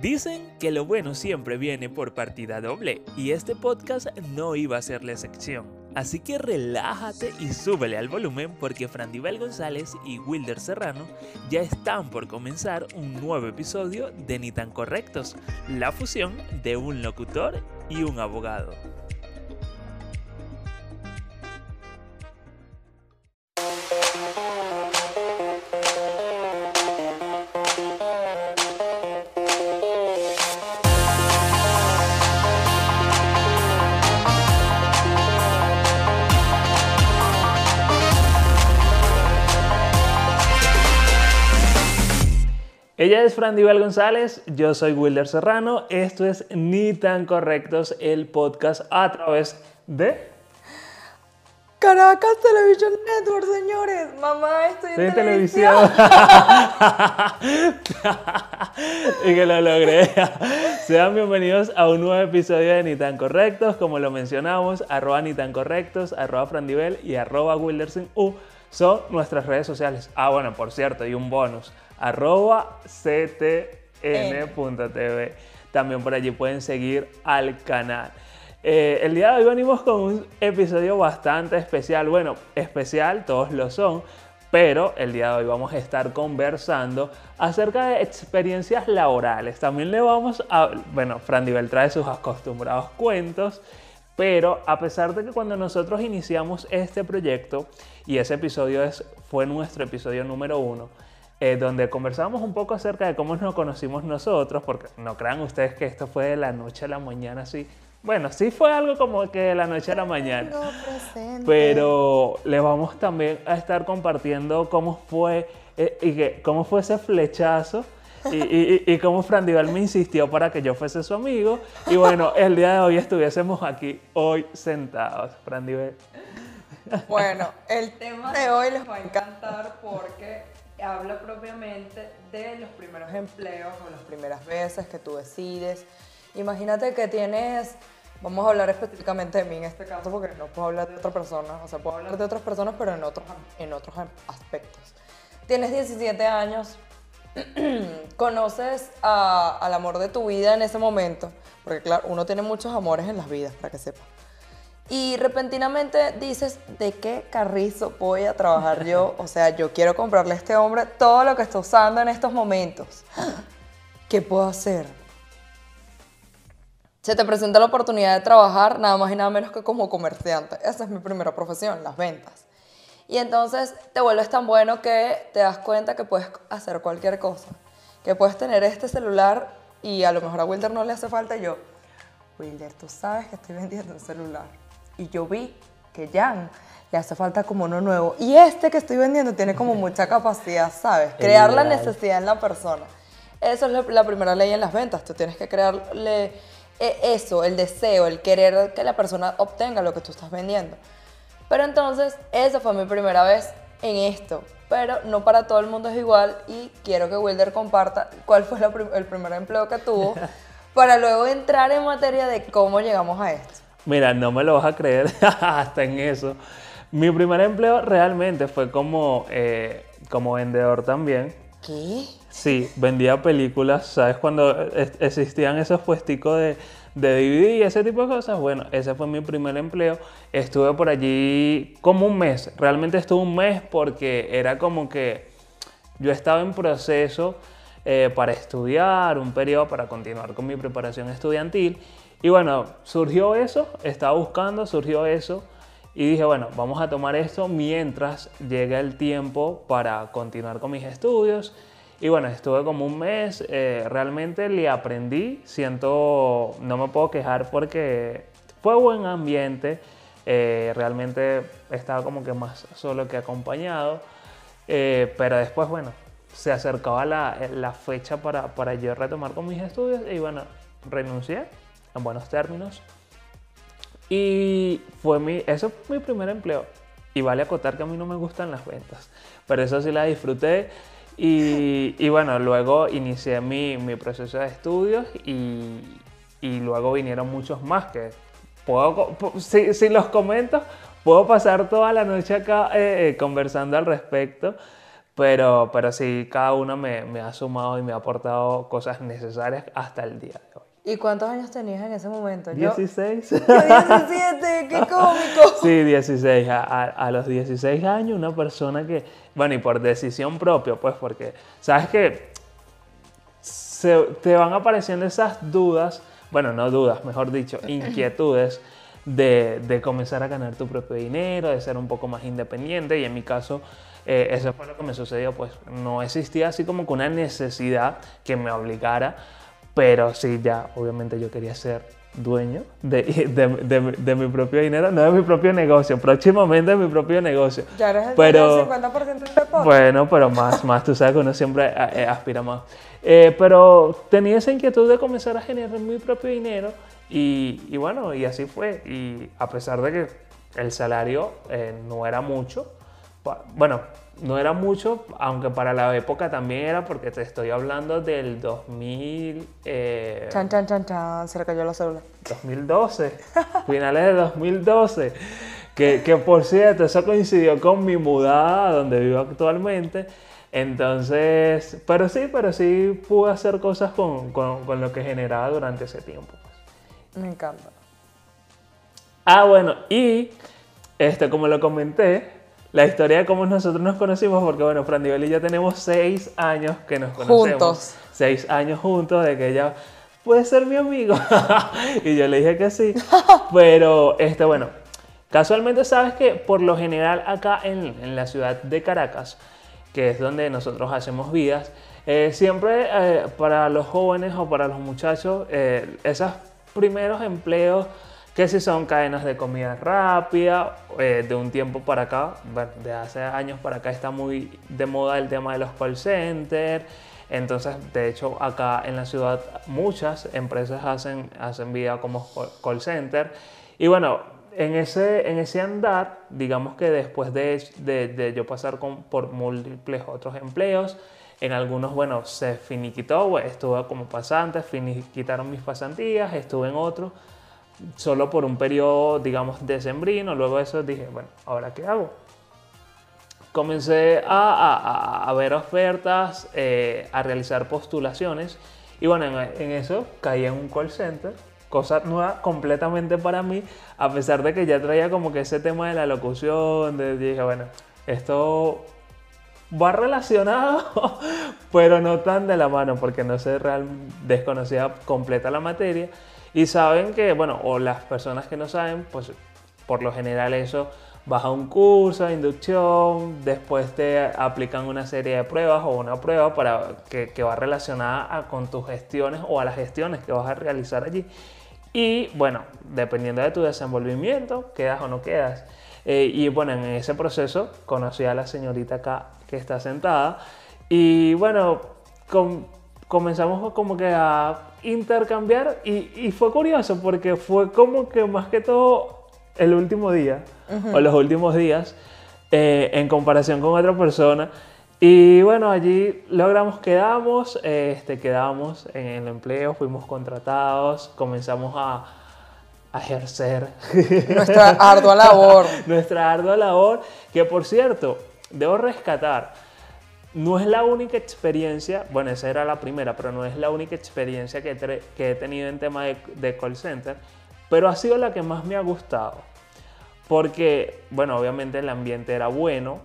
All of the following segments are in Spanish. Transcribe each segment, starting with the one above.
Dicen que lo bueno siempre viene por partida doble y este podcast no iba a ser la excepción. Así que relájate y súbele al volumen porque Frandibel González y Wilder Serrano ya están por comenzar un nuevo episodio de Ni tan correctos, la fusión de un locutor y un abogado. Ella es Fran Dival González, yo soy Wilder Serrano, esto es Ni tan correctos, el podcast a través de... Caracas Television Network, señores. Mamá, estoy en, de televisión. y que lo logré. Sean bienvenidos a un nuevo episodio de Ni tan correctos, como lo mencionamos, arroba ni tan correctos, arroba Frandivel y arroba Wilderson U son nuestras redes sociales. Ah, bueno, por cierto, y un bonus arroba ctn.tv. También por allí pueden seguir al canal. Eh, el día de hoy venimos con un episodio bastante especial. Bueno, especial, todos lo son, pero el día de hoy vamos a estar conversando acerca de experiencias laborales. También le vamos a, bueno, Fran Divel trae sus acostumbrados cuentos, pero a pesar de que cuando nosotros iniciamos este proyecto, y ese episodio es, fue nuestro episodio número uno, eh, donde conversamos un poco acerca de cómo nos conocimos nosotros, porque no crean ustedes que esto fue de la noche a la mañana así. Bueno, sí fue algo como que de la noche a la mañana. Pero le vamos también a estar compartiendo cómo fue eh, y que, cómo fue ese flechazo. Y, y, y, cómo Frandival me insistió para que yo fuese su amigo. Y bueno, el día de hoy estuviésemos aquí hoy sentados. Frandival. Bueno, el tema de hoy les va a encantar porque habla propiamente de los primeros empleos o las primeras veces que tú decides. Imagínate que tienes, vamos a hablar específicamente de mí en este caso porque no puedo hablar de otra persona, o sea, puedo hablar de otras personas pero en otros, en otros aspectos. Tienes 17 años, conoces al amor de tu vida en ese momento, porque claro, uno tiene muchos amores en las vidas, para que sepa y repentinamente dices, ¿de qué carrizo voy a trabajar yo? O sea, yo quiero comprarle a este hombre todo lo que está usando en estos momentos. ¿Qué puedo hacer? Se te presenta la oportunidad de trabajar nada más y nada menos que como comerciante. Esa es mi primera profesión, las ventas. Y entonces te vuelves tan bueno que te das cuenta que puedes hacer cualquier cosa. Que puedes tener este celular y a lo mejor a Wilder no le hace falta yo. Wilder, tú sabes que estoy vendiendo un celular y yo vi que Jan le hace falta como uno nuevo. Y este que estoy vendiendo tiene como mucha capacidad, ¿sabes? Crear la necesidad en la persona. Eso es la primera ley en las ventas. Tú tienes que crearle eh, eso, el deseo, el querer que la persona obtenga lo que tú estás vendiendo. Pero entonces, esa fue mi primera vez en esto. Pero no para todo el mundo es igual y quiero que Wilder comparta cuál fue el primer empleo que tuvo para luego entrar en materia de cómo llegamos a esto. Mira, no me lo vas a creer hasta en eso. Mi primer empleo realmente fue como, eh, como vendedor también. ¿Qué? Sí, vendía películas, ¿sabes? Cuando existían esos puesticos de, de DVD y ese tipo de cosas. Bueno, ese fue mi primer empleo. Estuve por allí como un mes. Realmente estuve un mes porque era como que yo estaba en proceso eh, para estudiar, un periodo para continuar con mi preparación estudiantil. Y bueno, surgió eso, estaba buscando, surgió eso. Y dije, bueno, vamos a tomar esto mientras llegue el tiempo para continuar con mis estudios. Y bueno, estuve como un mes, eh, realmente le aprendí, siento, no me puedo quejar porque fue buen ambiente, eh, realmente estaba como que más solo que acompañado, eh, pero después, bueno, se acercaba la, la fecha para, para yo retomar con mis estudios y bueno, renuncié en buenos términos. Y fue mi, eso fue mi primer empleo. Y vale acotar que a mí no me gustan las ventas, pero eso sí la disfruté. Y, bueno, luego inicié mi, mi, proceso de estudios y, y, luego vinieron muchos más que puedo, si, si, los comento, puedo pasar toda la noche acá eh, eh, conversando al respecto. Pero, pero sí, cada uno me, me ha sumado y me ha aportado cosas necesarias hasta el día de hoy. ¿Y cuántos años tenías en ese momento? Yo- 16. Yo 17, qué cómico. Sí, 16. A, a- a los 16 años, una persona que, bueno, y por decisión propia, pues, porque, ¿sabes que se, te van apareciendo esas dudas, bueno, no dudas, mejor dicho, inquietudes de, de comenzar a ganar tu propio dinero, de ser un poco más independiente, y en mi caso, eh, eso fue lo que me sucedió, pues, no existía así como que una necesidad que me obligara, pero sí, ya, obviamente yo quería ser dueño de, de- de- de mi propio dinero, no de mi propio negocio, próximamente de mi propio negocio. Ya eres el Pero- dueño del 50% de este podcast. Bueno, pero más, más, tú sabes que uno siempre eh, aspira más. Eh, pero tenía esa inquietud de comenzar a generar mi propio dinero y, y bueno, y así fue. Y a pesar de que el salario eh, no era mucho, bueno, no era mucho, aunque para la época también era porque te estoy hablando del 2000... eh, Chan, chan, chan, chan, se le cayó la célula. 2012, finales de 2012. Que, que por cierto, eso coincidió con mi mudada a donde vivo actualmente. Entonces, pero sí, pero sí pude hacer cosas con, con- con lo que generaba durante ese tiempo. pues. Me encanta. Ah, bueno, y este, como lo comenté, la historia de cómo nosotros nos conocimos, porque bueno, Fran y yo tenemos seis años que nos conocemos. Juntos. Seis años juntos, de que ella puede ser mi amigo. y yo le dije que sí. Pero, este, bueno, casualmente sabes que por lo general acá en, en la ciudad de Caracas, que es donde nosotros hacemos vidas, eh, siempre eh, para los jóvenes o para los muchachos, eh, esos primeros empleos que si son cadenas de comida rápida, eh, de un tiempo para acá, bueno, de hace años para acá está muy de moda el tema de los call centers. Entonces, de hecho, acá en la ciudad muchas empresas hacen, hacen vida como call- center. Y bueno, en ese, en ese andar, digamos que después de, de, de yo pasar con, por múltiples otros empleos, en algunos, bueno, se finiquitó, estuve como pasante, finiquitaron mis pasantías, estuve en otros, solo por un periodo, digamos, decembrino. Luego de eso dije, bueno, ¿ahora qué hago? Comencé a, a- a- ver ofertas, eh, a realizar postulaciones y bueno, en, eso caí en un call center, cosa nueva completamente para mí, a pesar de que ya traía como que ese tema de la locución, de, dije, bueno, esto va relacionado, pero no tan de la mano, porque no sé, real, desconocía completa la materia. Y saben que, bueno, o las personas que no saben, pues por lo general eso vas a un curso de inducción, después te aplican una serie de pruebas o una prueba para que, que va relacionada con tus gestiones o a las gestiones que vas a realizar allí. Y bueno, dependiendo de tu desenvolvimiento, quedas o no quedas. Eh, y bueno, en ese proceso conocí a la señorita acá que está sentada. Y bueno, com- comenzamos como que a intercambiar y, y fue curioso porque fue como que más que todo el último día o los últimos días eh, en comparación con otra persona. Y bueno, allí logramos, quedamos, este, quedamos en el empleo, fuimos contratados, comenzamos a, a ejercer Nuestra ardua labor. nuestra ardua labor, que por cierto, debo rescatar, no es la única experiencia, bueno, esa era la primera, pero no es la única experiencia que, he tenido en tema de, de call center, pero ha sido la que más me ha gustado. Porque, bueno, obviamente el ambiente era bueno,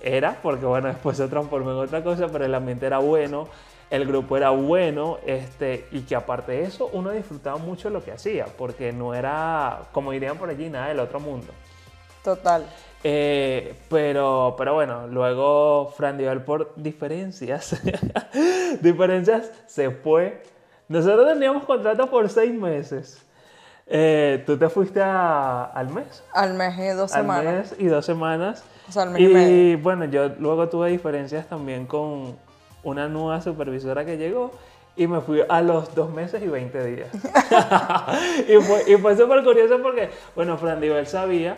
era, porque bueno, después se transformó en otra cosa, pero el ambiente era bueno, el grupo era bueno, este, y que aparte de eso, uno disfrutaba mucho lo que hacía, porque no era, como dirían por allí, nada del otro mundo. Total. Eh, pero, pero bueno, luego Fran Dival por diferencias, diferencias se fue. Nosotros teníamos contrato por seis meses. Eh, Tú te fuiste a- al mes. Al mes y dos Al semanas. mes y dos semanas. O sea, al mes y medio. bueno, yo luego tuve diferencias también con una nueva supervisora que llegó y me fui a los dos meses y 20 días. y fue, y fue súper curioso porque, bueno, Fran Divel sabía,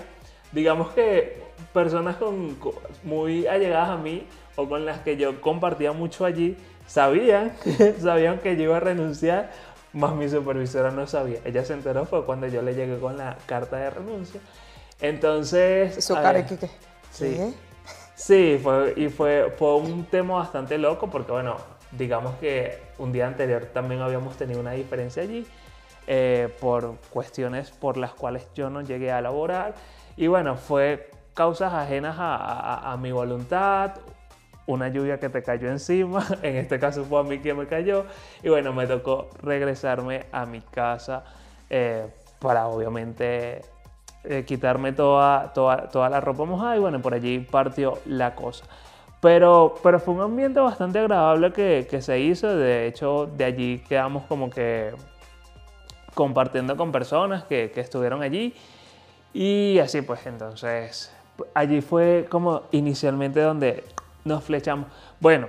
digamos que personas con, con- muy allegadas a mí o con las que yo compartía mucho allí, sabían, sabían que yo iba a renunciar, más mi supervisora no sabía. Ella se enteró fue cuando yo le llegué con la carta de renuncia. Entonces... Su cara que, ¿qué? Sí. ¿Qué? Sí, fue, y fue, fue un tema bastante loco porque, bueno, digamos que un día anterior también habíamos tenido una diferencia allí eh, por cuestiones por las cuales yo no llegué a laborar. Y bueno, fue causas ajenas a, mi voluntad, una lluvia que te cayó encima, en este caso fue a mí que me cayó, y bueno, me tocó regresarme a mi casa eh, para obviamente eh, quitarme toda, toda, toda la ropa mojada y bueno, por allí partió la cosa. Pero, pero fue un ambiente bastante agradable que, se hizo, de hecho de allí quedamos como que compartiendo con personas que estuvieron allí y así pues entonces allí fue como inicialmente donde nos flechamos. Bueno,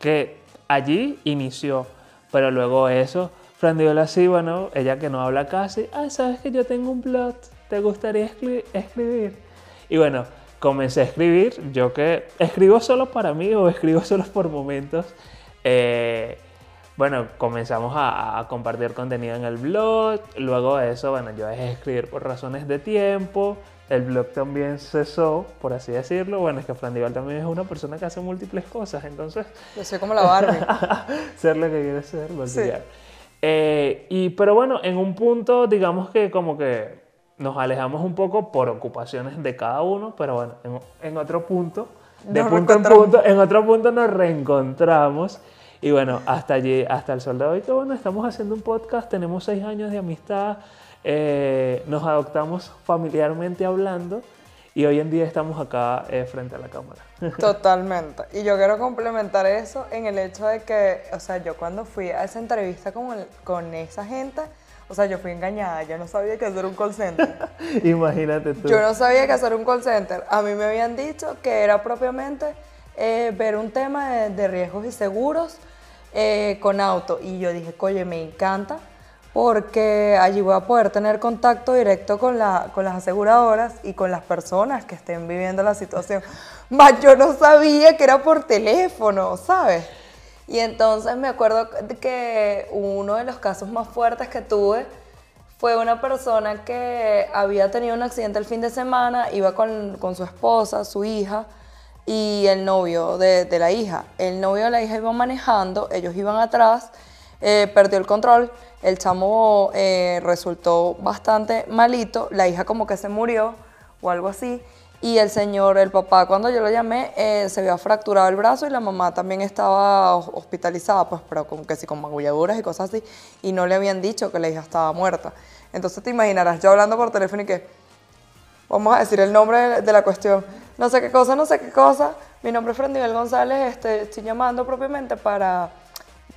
que allí inició, pero luego eso, Fran Diola sí, bueno, ella que no habla casi, ah, sabes que yo tengo un plot, ¿te gustaría escribir? Y bueno, comencé a escribir, yo que escribo solo para mí o escribo solo por momentos. Eh, bueno, comenzamos a, a, compartir contenido en el blog, luego de eso, bueno, yo dejé de escribir por razones de tiempo, el blog también cesó, por así decirlo. Bueno, es que Fran también es una persona que hace múltiples cosas, entonces... Yo soy como la Barbie. ser lo que quiere ser, sí. Eh, y, pero bueno, en un punto, digamos que como que nos alejamos un poco por ocupaciones de cada uno, pero bueno, en, en otro punto, de punto en punto, en otro punto nos reencontramos. Y bueno, hasta allí, hasta el sol de hoy, que bueno, estamos haciendo un podcast, tenemos seis años de amistad, eh, nos adoptamos familiarmente hablando y hoy en día estamos acá eh, frente a la cámara. Totalmente. Y yo quiero complementar eso en el hecho de que, o sea, yo cuando fui a esa entrevista con, con esa gente, o sea, yo fui engañada, yo no sabía que hacer un call center. Imagínate tú. Yo no sabía que hacer un call center. A mí me habían dicho que era propiamente eh, ver un tema de, riesgos y seguros con auto. Y yo dije, oye, me encanta porque allí voy a poder tener contacto directo con, la, con las aseguradoras y con las personas que estén viviendo la situación. Más yo no sabía que era por teléfono, ¿sabes? Y entonces me acuerdo que uno de los casos más fuertes que tuve fue una persona que había tenido un accidente el fin de semana, iba con, con su esposa, su hija y el novio de, la hija. El novio de la hija iba manejando, ellos iban atrás, eh, perdió el control el chamo eh, resultó bastante malito, la hija como que se murió o algo así, y el señor, el papá, cuando yo lo llamé, eh, se había fracturado el brazo y la mamá también estaba hospitalizada, pues, pero como que sí, con magulladuras y cosas así, y no le habían dicho que la hija estaba muerta. Entonces te imaginarás, yo hablando por teléfono y que, vamos a decir el nombre de la cuestión, no sé qué cosa, no sé qué cosa, mi nombre es Frendibel González, este, estoy llamando propiamente para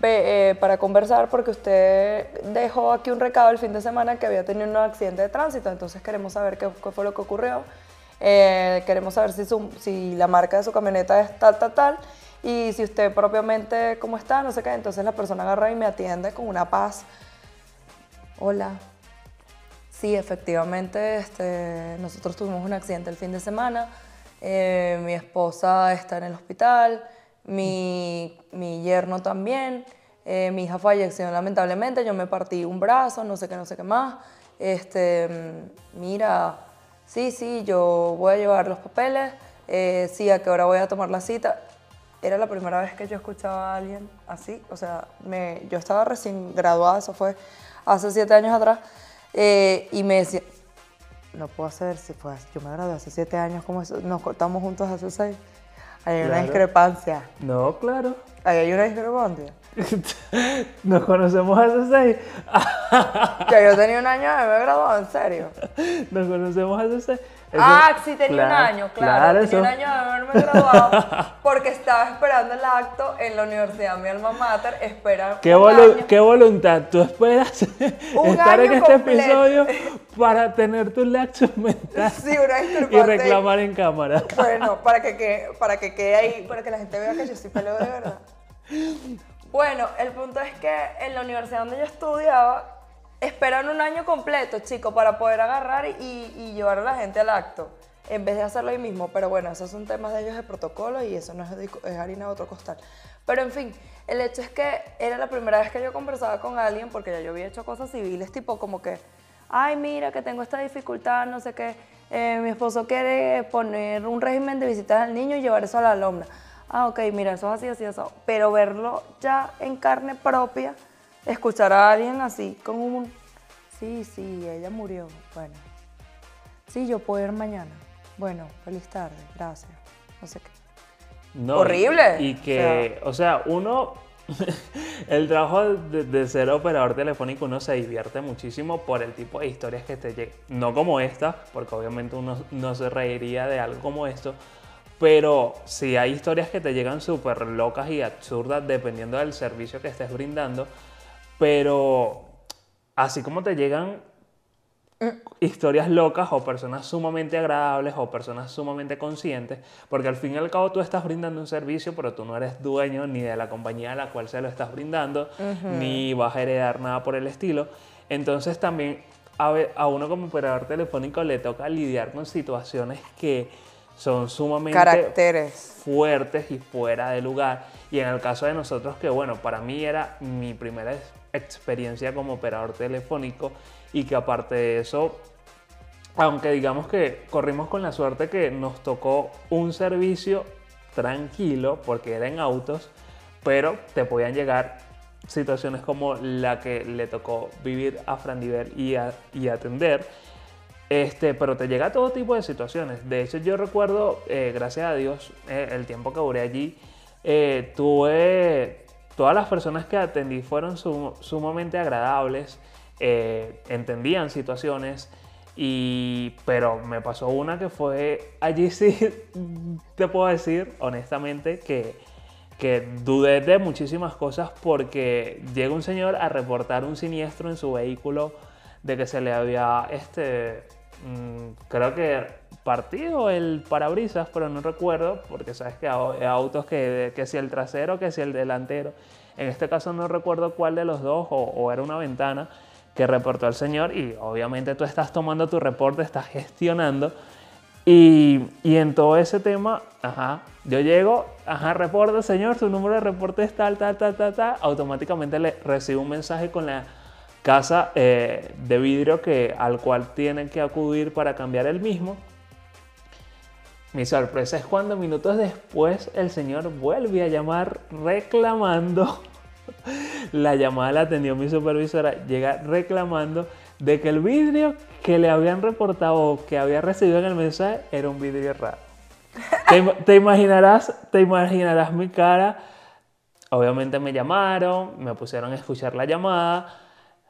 eh, para conversar porque usted dejó aquí un recado el fin de semana que había tenido un accidente de tránsito, entonces queremos saber qué, fue lo que ocurrió, eh, queremos saber si, si la marca de su camioneta es tal, tal, tal, y si usted propiamente cómo está, no sé qué, entonces la persona agarra y me atiende con una paz. Hola. Sí, efectivamente, este, nosotros tuvimos un accidente el fin de semana, eh, mi esposa está en el hospital, mi, mi yerno también, eh, mi hija falleció lamentablemente, yo me partí un brazo, no sé qué, no sé qué más. Este, mira, sí, sí, yo voy a llevar los papeles, eh, sí, a qué hora voy a tomar la cita. Era la primera vez que yo escuchaba a alguien así, o sea, me, yo estaba recién graduada, eso fue hace siete años atrás, eh, y me decía, no puedo hacer, si fue, yo me gradué hace siete años, como eso, nos cortamos juntos hace seis. Hay una discrepancia. No, claro. Ahí hay una discrepancia. Nos conocemos hace seis. ya yo tenía un año de haberme graduado, en serio. Nos conocemos hace seis. Ah, sí, tenía un año, claro. tenía un año de haberme graduado porque estaba esperando el acto en la universidad, mi alma mater. Espera. ¿Qué, ¿Qué voluntad? ¿Tú esperas estar en este episodio para tener tu lapsus mental sí, una y reclamar en cámara? Bueno, para que, para que quede ahí, para que la gente vea que yo soy peleo de verdad. Bueno, el punto es que en la universidad donde yo estudiaba, esperan un año completo, chicos, para poder agarrar y, llevar a la gente al acto, en vez de hacerlo ahí mismo. Pero bueno, esos son temas de ellos de protocolo y eso no es, es harina de otro costal. Pero en fin, el hecho es que era la primera vez que yo conversaba con alguien, porque ya yo había hecho cosas civiles, tipo como que, ay, mira, que tengo esta dificultad, no sé qué, eh, mi esposo quiere poner un régimen de visitas al niño y llevar eso a la alumna. Ah, ok, mira, eso es así, así, eso. Pero verlo ya en carne propia, escuchar a alguien así, con un... Sí, sí, ella murió. Bueno. Sí, yo puedo ir mañana. Bueno, feliz tarde, gracias. No sé qué. No, Horrible. Y, que, o sea, uno, el trabajo de, de ser operador telefónico, uno se divierte muchísimo por el tipo de historias que te llegan. No como esta, porque obviamente uno no se reiría de algo como esto, pero sí hay historias que te llegan súper locas y absurdas dependiendo del servicio que estés brindando, pero así como te llegan historias locas o personas sumamente agradables o personas sumamente conscientes, porque al fin y al cabo tú estás brindando un servicio, pero tú no eres dueño ni de la compañía a la cual se lo estás brindando, ni vas a heredar nada por el estilo. Entonces también a, uno como operador telefónico le toca lidiar con situaciones que son sumamente Caracteres. fuertes y fuera de lugar. Y en el caso de nosotros, que bueno, para mí era mi primera experiencia como operador telefónico y que aparte de eso, aunque digamos que corrimos con la suerte que nos tocó un servicio tranquilo, porque era en autos, pero te podían llegar situaciones como la que le tocó vivir a Frandiver y, a- y atender. Este, pero te llega todo tipo de situaciones. De hecho, yo recuerdo, eh, gracias a Dios, eh, el tiempo que duré allí, eh, tuve. Todas las personas que atendí fueron sum- sumamente agradables, eh, entendían situaciones, y, pero me pasó una que fue. Allí sí, te puedo decir, honestamente, que, que dudé de muchísimas cosas porque llega un señor a reportar un siniestro en su vehículo de que se le había, este, mm, creo que partido el parabrisas, pero no recuerdo, porque sabes que hay autos que, que si el trasero, que si el delantero. En este caso no recuerdo cuál de los dos, o, o era una ventana que reportó el señor y obviamente tú estás tomando tu reporte, estás gestionando y, y en todo ese tema, ajá, yo llego, ajá, reporte, señor, su número de reporte es tal, tal, tal, tal, tal. Automáticamente le recibo un mensaje con la casa eh, de vidrio que, al cual tienen que acudir para cambiar el mismo. Mi sorpresa es cuando minutos después el señor vuelve a llamar reclamando. La llamada la atendió mi supervisora, llega reclamando de que el vidrio que le habían reportado o que había recibido en el mensaje era un vidrio raro. Te, te imaginarás, te imaginarás mi cara. Obviamente me llamaron, me pusieron a escuchar la llamada.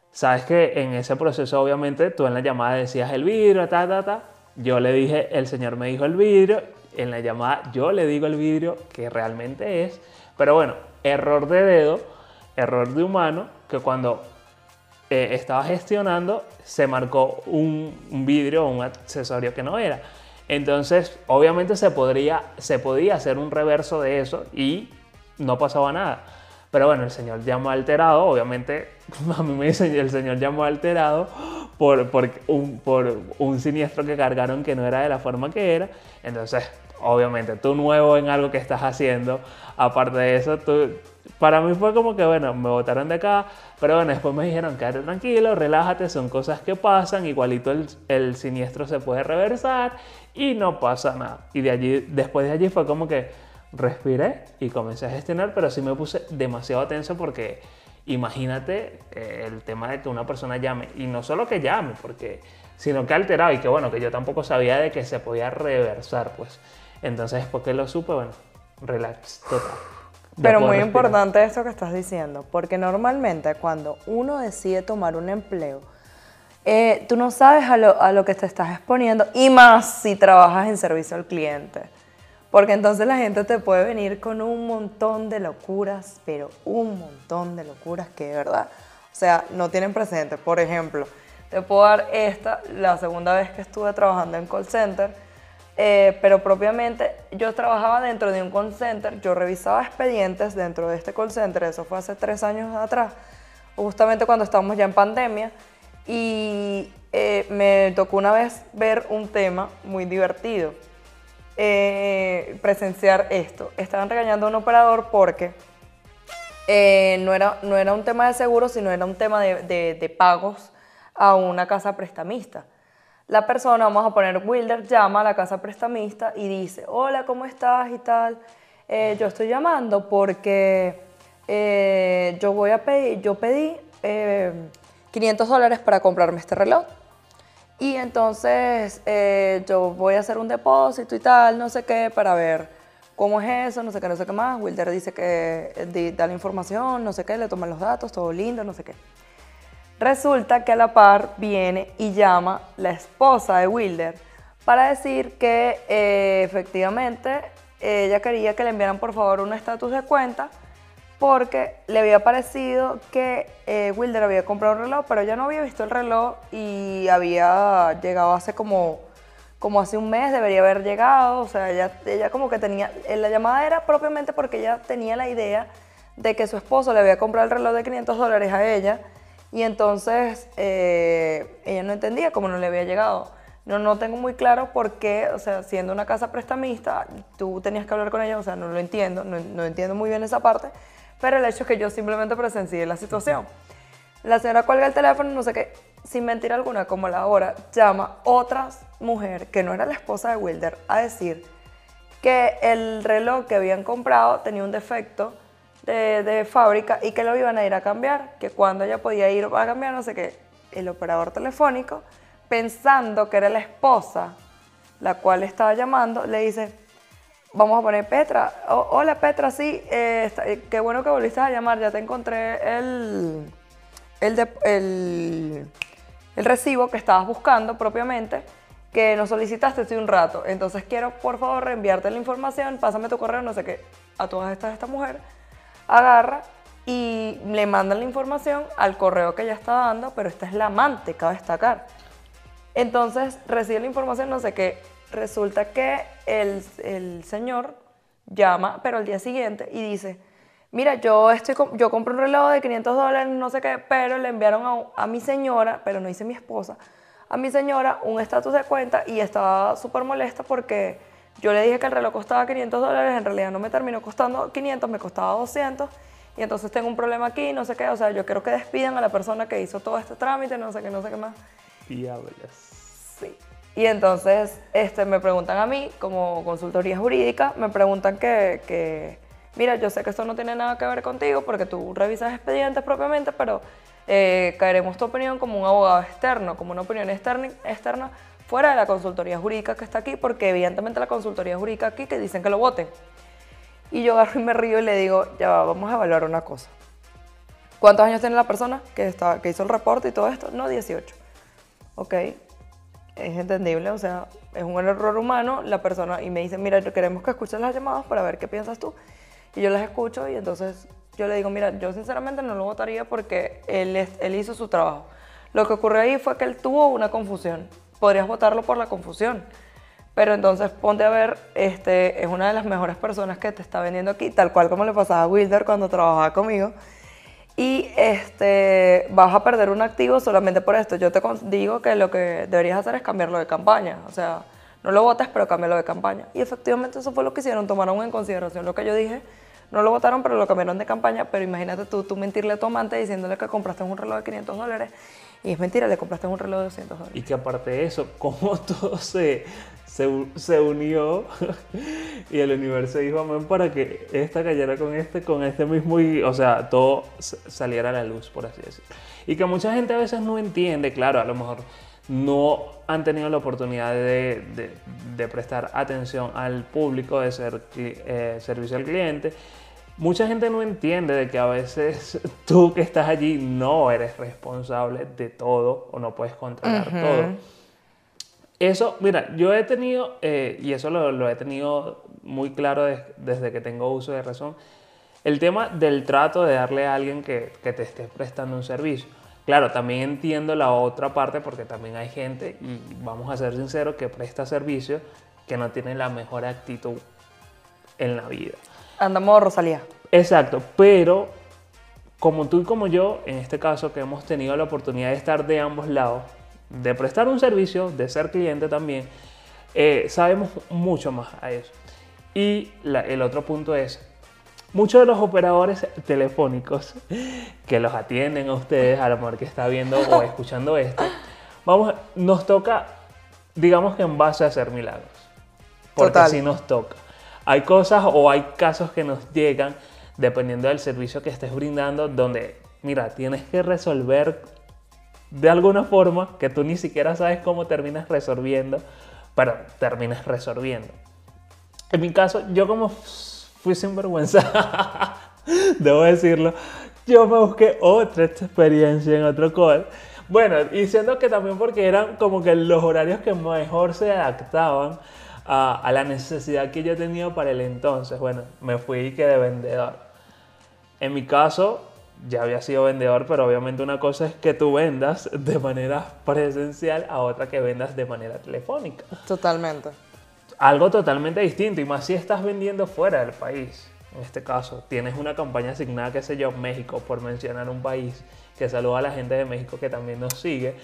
Sabes que en ese proceso, obviamente, tú en la llamada decías el vidrio, ta, ta, ta. Yo le dije, el señor me dijo el vidrio. En la llamada yo le digo el vidrio que realmente es. Pero bueno, error de dedo, error de humano, que cuando eh, estaba gestionando se marcó un, un vidrio o un accesorio que no era. Entonces, obviamente se, podría, se podía hacer un reverso de eso y no pasaba nada. Pero bueno, el señor llamó alterado, obviamente a mí me dice el señor llamó alterado por, por, un, por un siniestro que cargaron que no era de la forma que era. Entonces, obviamente, tú nuevo en algo que estás haciendo, aparte de eso, tú, para mí fue como que, bueno, me botaron de acá, pero bueno, después me dijeron, quédate tranquilo, relájate, son cosas que pasan, igualito el, el siniestro se puede reversar y no pasa nada. Y de allí, después de allí fue como que respiré y comencé a gestionar, pero sí me puse demasiado tenso porque imagínate eh, el tema de que una persona llame, y no solo que llame, porque, sino que alterado, y que bueno, que yo tampoco sabía de que se podía reversar, pues. Entonces, después que lo supe, bueno, relax, total. Pero muy respirar. importante esto que estás diciendo, porque normalmente cuando uno decide tomar un empleo, eh, tú no sabes a lo, a lo que te estás exponiendo y más si trabajas en servicio al cliente. Porque entonces la gente te puede venir con un montón de locuras, pero un montón de locuras que de verdad, o sea, no tienen presente. Por ejemplo, te puedo dar esta, la segunda vez que estuve trabajando en call center, eh, pero propiamente yo trabajaba dentro de un call center, yo revisaba expedientes dentro de este call center, eso fue hace tres años atrás, justamente cuando estábamos ya en pandemia, y eh, me tocó una vez ver un tema muy divertido, eh, presenciar esto. Estaban regañando a un operador porque eh, no, era, no era un tema de seguro, sino era un tema de, pagos a una casa prestamista. La persona, vamos a poner Wilder, llama a la casa prestamista y dice, hola, ¿cómo estás y tal? Eh, yo estoy llamando porque eh, yo voy a pedir, yo pedí eh, 500 dólares para comprarme este reloj. Y entonces eh, yo voy a hacer un depósito y tal, no sé qué, para ver cómo es eso, no sé qué, no sé qué más. Wilder dice que eh, da la información, no sé qué, le toman los datos, todo lindo, no sé qué. Resulta que a la par viene y llama la esposa de Wilder para decir que eh, efectivamente ella quería que le enviaran por favor un estatus de cuenta porque le había parecido que eh, Wilder había comprado un reloj, pero ella no había visto el reloj y había llegado hace como, como hace un mes, debería haber llegado, o sea, ella, ella como que tenía, eh, la llamada era propiamente porque ella tenía la idea de que su esposo le había comprado el reloj de 500 dólares a ella y entonces eh, ella no entendía cómo no le había llegado. No, no tengo muy claro por qué, o sea, siendo una casa prestamista, tú tenías que hablar con ella, o sea, no lo entiendo, no, no entiendo muy bien esa parte, pero el hecho es que yo simplemente presencié la situación. La señora cuelga el teléfono, no sé qué, sin mentira alguna, como la hora, llama otra mujer, que no era la esposa de Wilder, a decir que el reloj que habían comprado tenía un defecto de, de fábrica y que lo iban a ir a cambiar, que cuando ella podía ir a cambiar, no sé qué, el operador telefónico, pensando que era la esposa la cual estaba llamando, le dice, vamos a poner Petra, "Oh, hola Petra, sí, eh, eh, qué bueno que volviste a llamar, ya te encontré el, el, el recibo que estabas buscando propiamente, que nos solicitaste hace un rato. Entonces quiero, por favor, reenviarte la información, pásame tu correo, no sé qué. A todas estas, esta mujer agarra y le mandan la información al correo que ella está dando, pero esta es la amante, cabe destacar. Entonces recibe la información, no sé qué. Resulta que el, el señor llama, pero al día siguiente, y dice, mira, yo, estoy, yo compré un reloj de 500 dólares, no sé qué, pero le enviaron a, a mi señora, pero no dice mi esposa, a mi señora un estatus de cuenta y estaba súper molesta porque yo le dije que el reloj costaba 500 dólares, en realidad no me terminó costando 500, me costaba 200. Y entonces tengo un problema aquí, no sé qué, o sea, yo quiero que despidan a la persona que hizo todo este trámite, no sé qué, no sé qué más. Diablos. Y entonces este, me preguntan a mí, como consultoría jurídica, me preguntan que, que, mira, yo sé que esto no tiene nada que ver contigo porque tú revisas expedientes propiamente, pero eh, caeremos tu opinión como un abogado externo, como una opinión externa, externa fuera de la consultoría jurídica que está aquí, porque evidentemente la consultoría jurídica aquí que dicen que lo voten. Y yo agarro y me río y le digo, ya va, vamos a evaluar una cosa. ¿Cuántos años tiene la persona que, está, que hizo el reporte y todo esto? No, 18. Ok, es entendible, o sea, es un error humano. La persona, y me dice, mira, queremos que escuches las llamadas para ver qué piensas tú. Y yo las escucho y entonces yo le digo, mira, yo sinceramente no lo votaría porque él, él hizo su trabajo. Lo que ocurrió ahí fue que él tuvo una confusión. Podrías votarlo por la confusión. Pero entonces ponte a ver, este, es una de las mejores personas que te está vendiendo aquí, tal cual como le pasaba a Wilder cuando trabajaba conmigo. Y este, vas a perder un activo solamente por esto. Yo te digo que lo que deberías hacer es cambiarlo de campaña. O sea, no lo votes, pero cámbialo de campaña. Y efectivamente eso fue lo que hicieron, tomaron en consideración lo que yo dije. No lo votaron, pero lo cambiaron de campaña. Pero imagínate tú, tú mentirle a tu amante diciéndole que compraste un reloj de 500 dólares. Y es mentira, le compraste un reloj de 200 dólares. Y que aparte de eso, cómo todo se, se, se unió y el universo dijo amén para que esta cayera con este, con este mismo y, o sea, todo saliera a la luz, por así decirlo. Y que mucha gente a veces no entiende, claro, a lo mejor no han tenido la oportunidad de, de- de prestar atención al público, de ser eh, servicio al cliente. Mucha gente no entiende de que a veces tú que estás allí no eres responsable de todo o no puedes controlar todo. Eso, mira, yo he tenido, eh, y eso lo, lo he tenido muy claro des- desde que tengo uso de razón, el tema del trato de darle a alguien que, que te esté prestando un servicio. Claro, también entiendo la otra parte porque también hay gente, y vamos a ser sinceros, que presta servicio que no tiene la mejor actitud en la vida. Andamos Rosalía. Exacto, pero como tú y como yo, en este caso que hemos tenido la oportunidad de estar de ambos lados, de prestar un servicio, de ser cliente también, eh, sabemos mucho más a eso. Y la- el otro punto es, muchos de los operadores telefónicos que los atienden a ustedes, a lo mejor que está viendo o escuchando esto, vamos, nos toca digamos que en base a hacer milagros. Porque Total. así nos toca. Hay cosas o hay casos que nos llegan dependiendo del servicio que estés brindando, donde, mira, tienes que resolver de alguna forma que tú ni siquiera sabes cómo terminas resolviendo, pero terminas resolviendo. En mi caso, yo como fui sin vergüenza, debo decirlo, yo me busqué otra experiencia en otro call. Bueno, y siendo que también porque eran como que los horarios que mejor se adaptaban a, a la necesidad que yo tenía para el entonces. Bueno, me fui que de vendedor. En mi caso, ya había sido vendedor, pero obviamente una cosa es que tú vendas de manera presencial a otra que vendas de manera telefónica. Totalmente. Algo totalmente distinto, y más si estás vendiendo fuera del país. En este caso, tienes una campaña asignada, qué sé yo, México, por mencionar un país, que saluda a la gente de México que también nos sigue.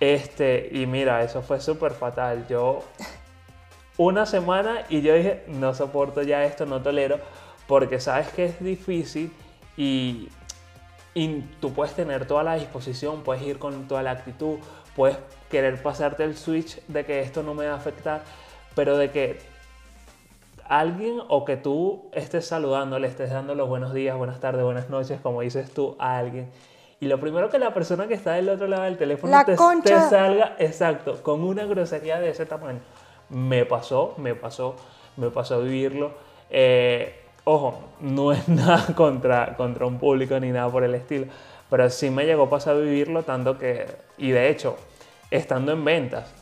Este, y mira, eso fue súper fatal. Yo, una semana y yo dije, no soporto ya esto, no tolero, porque sabes que es difícil y, y tú puedes tener toda la disposición, puedes ir con toda la actitud, puedes querer pasarte el switch de que esto no me va a afectar, pero de que alguien o que tú estés saludando, le estés dando los buenos días, buenas tardes, buenas noches, como dices tú a alguien. Y lo primero que la persona que está del otro lado del teléfono La te, salga, exacto, con una grosería de ese tamaño. Me pasó, me pasó, me pasó a vivirlo. Eh, ojo, no es nada contra, contra un público ni nada por el estilo, pero sí me llegó a pasar a vivirlo tanto que, y de hecho, estando en ventas,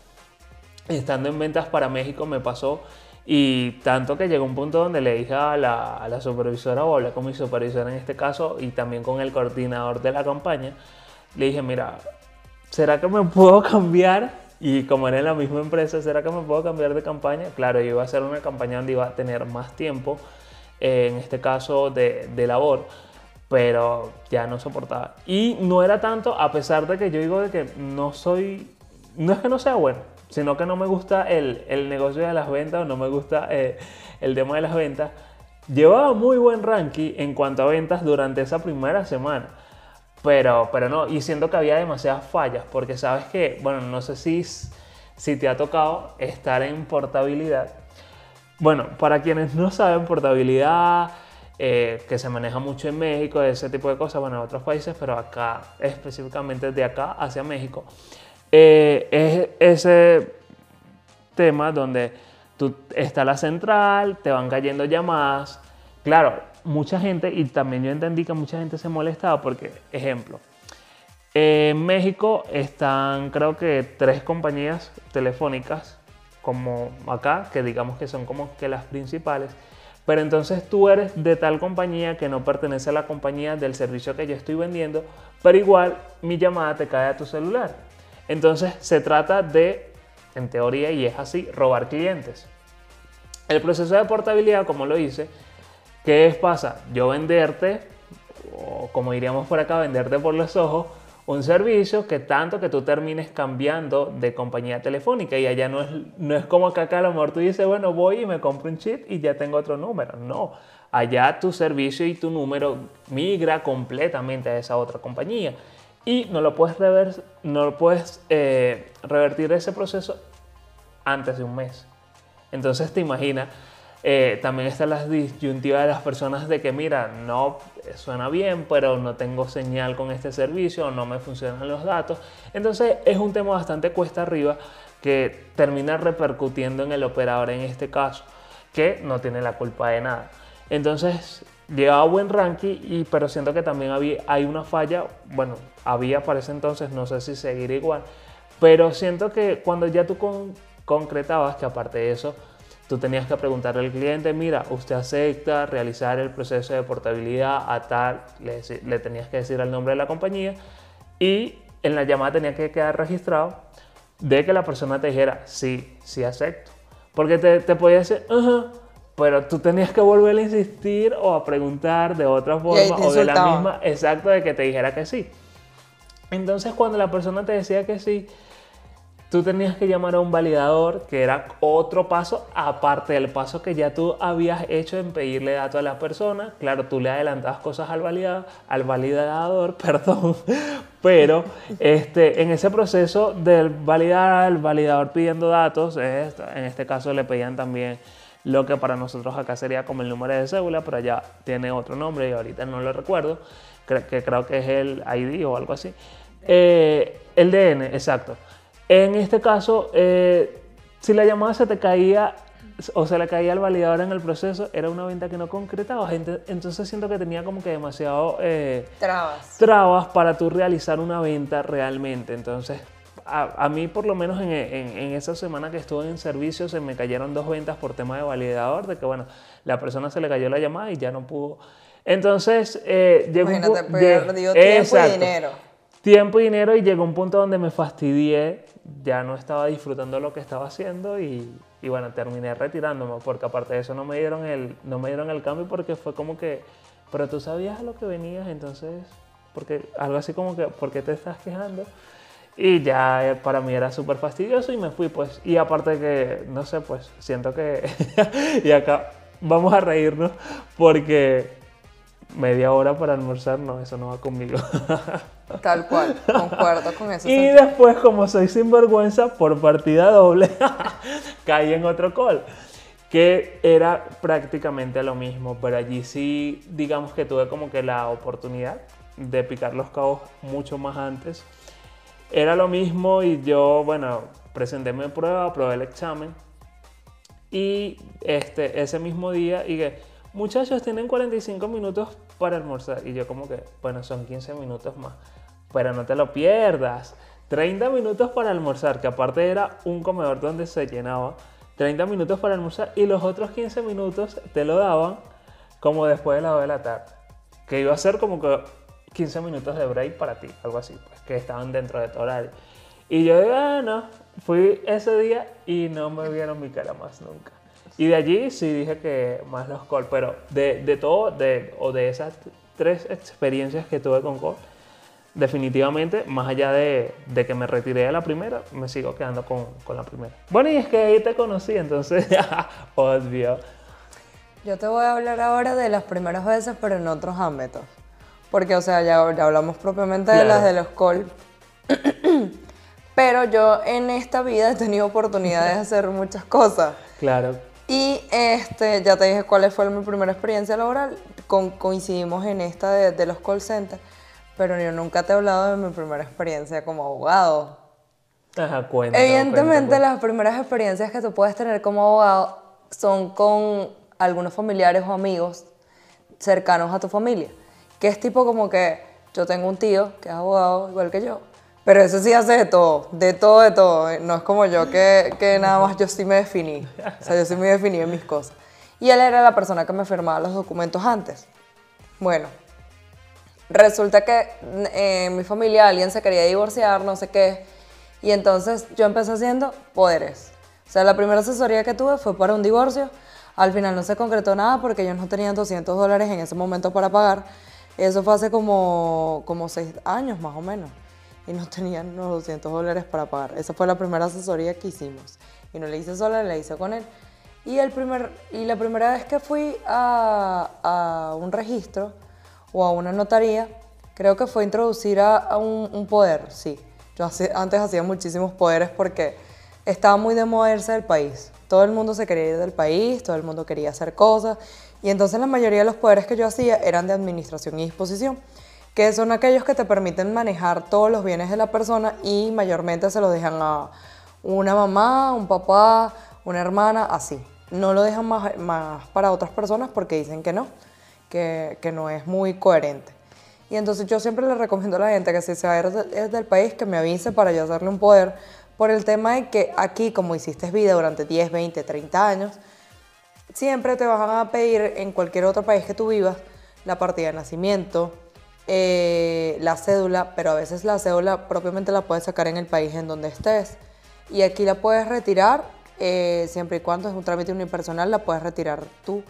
estando en ventas para México me pasó y tanto que llegó un punto donde le dije a la, a la supervisora o hablé con mi supervisora en este caso y también con el coordinador de la campaña, le dije, mira, ¿será que me puedo cambiar? Y como era en la misma empresa, ¿será que me puedo cambiar de campaña? Claro, yo iba a hacer una campaña donde iba a tener más tiempo, en este caso de, de labor, pero ya no soportaba. Y no era tanto, a pesar de que yo digo de que no soy, no es que no sea bueno, sino que no me gusta el, el negocio de las ventas o no me gusta eh, el tema de las ventas. Llevaba muy buen ranking en cuanto a ventas durante esa primera semana. Pero, pero no, y siento que había demasiadas fallas, porque sabes que, bueno, no sé si, si te ha tocado estar en portabilidad. Bueno, para quienes no saben, portabilidad, eh, que se maneja mucho en México, ese tipo de cosas, bueno, en otros países, pero acá, específicamente de acá hacia México, eh, es ese tema donde tú, está la central, te van cayendo llamadas. Claro, mucha gente, y también yo entendí que mucha gente se molestaba porque, ejemplo, en México están creo que tres compañías telefónicas como acá, que digamos que son como que las principales, pero entonces tú eres de tal compañía que no pertenece a la compañía del servicio que yo estoy vendiendo, pero igual mi llamada te cae a tu celular. Entonces se trata de, en teoría, y es así, robar clientes. El proceso de portabilidad, como lo hice, ¿qué pasa? Yo venderte, o como diríamos por acá, venderte por los ojos, un servicio que tanto que tú termines cambiando de compañía telefónica y allá no es, no es como que acá a lo tú dices, bueno, voy y me compro un chip y ya tengo otro número. No, allá tu servicio y tu número migra completamente a esa otra compañía y no lo puedes, rever, no lo puedes eh, revertir ese proceso antes de un mes. Entonces te imaginas, eh, también están las disyuntivas de las personas de que, mira, no suena bien, pero no tengo señal con este servicio, no me funcionan los datos. Entonces es un tema bastante cuesta arriba que termina repercutiendo en el operador en este caso, que no tiene la culpa de nada. Entonces llevaba buen ranking, y, pero siento que también había, hay una falla, bueno, había para ese entonces, no sé si seguir igual, pero siento que cuando ya tú con, concretabas que aparte de eso, tú tenías que preguntarle al cliente, mira, usted acepta realizar el proceso de portabilidad a tal, le, le, tenías que decir el nombre de la compañía y en la llamada tenía que quedar registrado de que la persona te dijera, sí, sí acepto. Porque te, te podía decir, ajá, pero tú tenías que volver a insistir o a preguntar de otra forma o de la misma, exacto, de que te dijera que sí. Entonces cuando la persona te decía que sí, tú tenías que llamar a un validador, que era otro paso, aparte del paso que ya tú habías hecho en pedirle datos a la persona. Claro, tú le adelantabas cosas al, validador, al validador, perdón, Pero este, en ese proceso del validar, el validador pidiendo datos, en este caso le pedían también lo que para nosotros acá sería como el número de cédula, pero allá tiene otro nombre y ahorita no lo recuerdo, que creo que es el ID o algo así. Eh, el DN, exacto. En este caso, eh, si la llamada se te caía o se le caía al validador en el proceso, era una venta que no concretaba. Entonces siento que tenía como que demasiado... Eh, trabas. Trabas para tú realizar una venta realmente. Entonces, a, mí por lo menos en, esa semana que estuve en servicio se me cayeron dos ventas por tema de validador, de que bueno, la persona se le cayó la llamada y ya no pudo. Entonces, eh, llegó Imagínate, un perdió tiempo y dinero. Tiempo y dinero y llegó un punto donde me fastidié, ya no estaba disfrutando lo que estaba haciendo y, y bueno, terminé retirándome porque aparte de eso no me dieron el, no me dieron el cambio porque fue como que, pero tú sabías a lo que venías, entonces, porque algo así como que, ¿por qué te estás quejando? Y ya eh, para mí era súper fastidioso y me fui pues. Y aparte que, no sé, pues siento que... y acá vamos a reírnos porque media hora para almorzar, no, eso no va conmigo. Tal cual, concuerdo con eso. Y después, como soy sinvergüenza, por partida doble, caí en otro call, que era prácticamente lo mismo, pero allí sí, digamos que tuve como que la oportunidad de picar los cabos mucho más antes. Era lo mismo y yo, bueno, presenté mi prueba, probé el examen y este, ese mismo día y que muchachos tienen 45 minutos para almorzar y yo como que, bueno, son 15 minutos más pero no te lo pierdas. 30 minutos para almorzar, que aparte era un comedor donde se llenaba. 30 minutos para almorzar y los otros 15 minutos te lo daban como después de la hora de la tarde. Que iba a ser como que 15 minutos de break para ti, algo así, pues, que estaban dentro de tu horario. Y yo, bueno, fui ese día y no me vieron mi cara más nunca. Y de allí sí dije que más los call, pero de, de todo, de, o de esas tres experiencias que tuve con call, definitivamente, más allá de, que me retiré de la primera, me sigo quedando con, la primera. Bueno, y es que ahí te conocí, entonces, obvio. Yo te voy a hablar ahora de las primeras veces, pero en otros ámbitos. Porque, o sea, ya, hablamos propiamente de las de los call. pero yo en esta vida he tenido oportunidades de hacer muchas cosas. Claro. Y este, ya te dije cuál fue mi primera experiencia laboral. Con, coincidimos en esta de, de los call centers pero yo nunca te he hablado de mi primera experiencia como abogado. Ajá, cuenta. Evidentemente, las primeras experiencias que tú puedes tener como abogado son con algunos familiares o amigos cercanos a tu familia. Que es tipo como que yo tengo un tío que es abogado igual que yo, pero ese sí hace de todo, de todo, de todo. No es como yo que, que nada más yo sí me definí. O sea, yo sí me definí en mis cosas. Y él era la persona que me firmaba los documentos antes. Bueno, Resulta que eh, en mi familia alguien se quería divorciar, no sé qué, y entonces yo empecé haciendo poderes. O sea, la primera asesoría que tuve fue para un divorcio. Al final no se concretó nada porque ellos no tenían 200 dólares en ese momento para pagar. Eso fue hace como, como seis años más o menos. Y no tenían los 200 dólares para pagar. Esa fue la primera asesoría que hicimos. Y no le hice sola, le hice con él. Y, el primer, y la primera vez que fui a, a un registro, o a una notaría, creo que fue introducir a, un, poder, sí. Yo antes hacía muchísimos poderes porque estaba muy de moda irse del país. Todo el mundo se quería ir del país, todo el mundo quería hacer cosas. Y entonces la mayoría de los poderes que yo hacía eran de administración y disposición, que son aquellos que te permiten manejar todos los bienes de la persona y mayormente se los dejan a una mamá, un papá, una hermana, así. No lo dejan más, para otras personas porque dicen que no que, no es muy coherente. Y entonces yo siempre le recomiendo a la gente que si se va a ir del país, que me avise para yo hacerle un poder, por el tema de que aquí, como hiciste vida durante 10, 20, 30 años, siempre te van a pedir en cualquier otro país que tú vivas la partida de nacimiento, eh, la cédula, pero a veces la cédula propiamente la puedes sacar en el país en donde estés. Y aquí la puedes retirar, eh, siempre y cuando es un trámite unipersonal, la puedes retirar tú.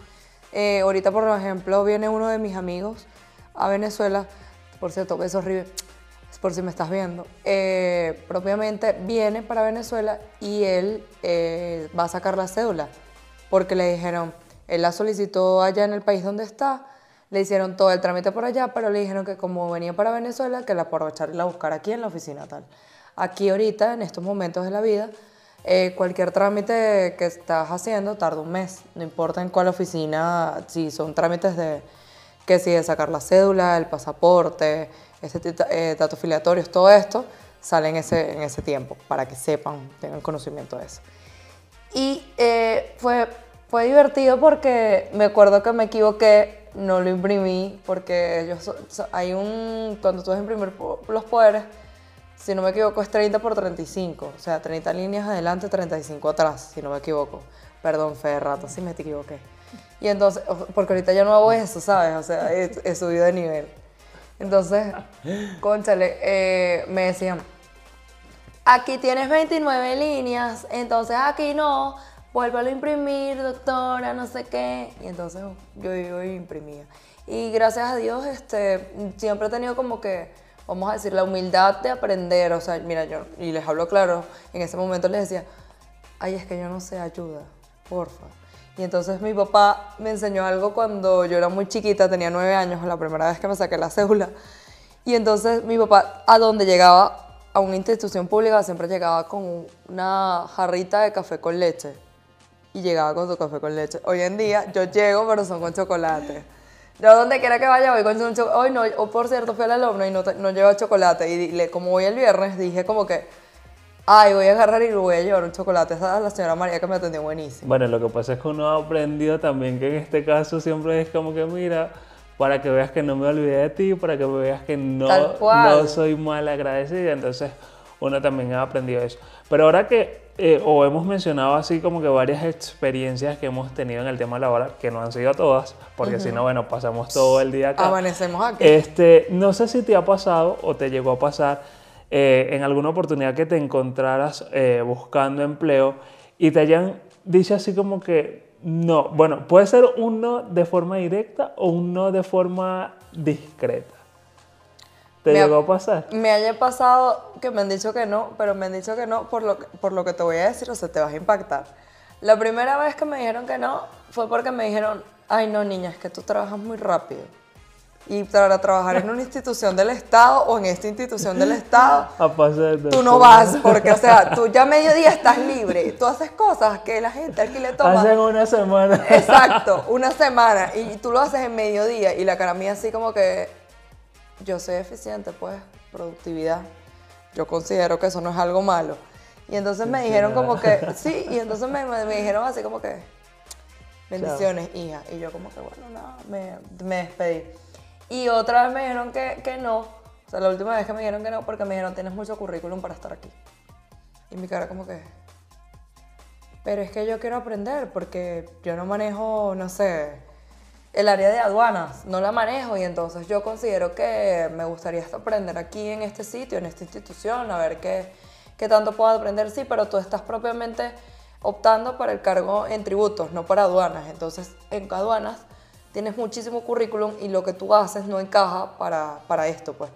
Eh, ahorita, por ejemplo, viene uno de mis amigos a Venezuela, por cierto, besos horrible, por si me estás viendo, eh, propiamente viene para Venezuela y él eh, va a sacar la cédula, porque le dijeron, él la solicitó allá en el país donde está, Le hicieron todo el trámite por allá, pero le dijeron que como venía para Venezuela, que la aprovechar y la buscar aquí en la oficina tal. Aquí ahorita, en estos momentos de la vida, eh, cualquier trámite que estás haciendo tarda un mes, no importa en cuál oficina, si son trámites de que si de sacar la cédula, el pasaporte, este, eh, datos filiatorios, todo esto, sale en ese, en ese tiempo, para que sepan, tengan conocimiento de eso. Y eh, fue, fue divertido porque me acuerdo que me equivoqué, no lo imprimí, porque ellos, hay un, cuando tú vas a imprimir los poderes, si no me equivoco, es 30 por 35. O sea, 30 líneas adelante, 35 atrás, si no me equivoco. Perdón, fe de rato, si me equivoqué. Y entonces, porque ahorita ya no hago eso, ¿sabes? O sea, he, subido de nivel. Entonces, conchale, eh, me decían, aquí tienes 29 líneas, entonces aquí no, vuélvalo a imprimir, doctora, no sé qué. Y entonces yo iba y imprimía. Y gracias a Dios, este, siempre he tenido como que vamos a decir, la humildad de aprender. O sea, mira, yo, y les hablo claro, en ese momento les decía, ay, es que yo no sé, ayuda, porfa. Y entonces mi papá me enseñó algo cuando yo era muy chiquita, tenía nueve años, la primera vez que me saqué la cédula. Y entonces mi papá, a donde llegaba, a una institución pública, siempre llegaba con una jarrita de café con leche. Y llegaba con su café con leche. Hoy en día yo llego, pero son con chocolate. Yo donde quiera que vaya voy con un chocolate. Hoy no, o por cierto, fui al alumno y no, no lleva chocolate. Y le, como voy el viernes, dije como que, ay, voy a agarrar y voy a llevar un chocolate. Esa es la señora María que me atendió buenísimo. Bueno, lo que pasa es que uno ha aprendido también que en este caso siempre es como que, mira, para que veas que no me olvidé de ti, para que veas que no, no soy mal agradecida. Entonces, uno también ha aprendido eso. Pero ahora que, eh, o hemos mencionado así como que varias experiencias que hemos tenido en el tema laboral, que no han sido todas, porque si no, bueno, pasamos todo el día acá. Amanecemos aquí. Este, no sé si te ha pasado o te llegó a pasar eh, en alguna oportunidad que te encontraras eh, buscando empleo y te hayan dicho así como que no, bueno, puede ser un no de forma directa o un no de forma discreta. ¿Te llegó a pasar? Me haya pasado que me han dicho que no, pero me han dicho que no por lo, por lo que te voy a decir, o sea, te vas a impactar. La primera vez que me dijeron que no fue porque me dijeron, ay no niña, es que tú trabajas muy rápido. Y para trabajar en una institución del Estado o en esta institución del Estado, tú no vas, porque, o sea, tú ya mediodía estás libre, tú haces cosas que la gente aquí le toma. Hacen una semana. Exacto, una semana, y tú lo haces en mediodía, y la cara mía así como que, yo soy eficiente, pues, productividad. Yo considero que eso no es algo malo. Y entonces me dijeron como que, sí, y entonces me, me, dijeron así como que, bendiciones, hija. Y yo como que, bueno, no, me, me, despedí. Y otra vez me dijeron que, que no. O sea, la última vez que me dijeron que no, porque me dijeron, tienes mucho currículum para estar aquí. Y mi cara como que, pero es que yo quiero aprender, porque yo no manejo, no sé, el área de aduanas, no la manejo y entonces yo considero que me gustaría aprender aquí en este sitio, en esta institución, a ver qué, qué tanto puedo aprender, sí, pero tú estás propiamente optando para el cargo en tributos, no para aduanas. Entonces, en aduanas tienes muchísimo currículum y lo que tú haces no encaja para, para esto, pues.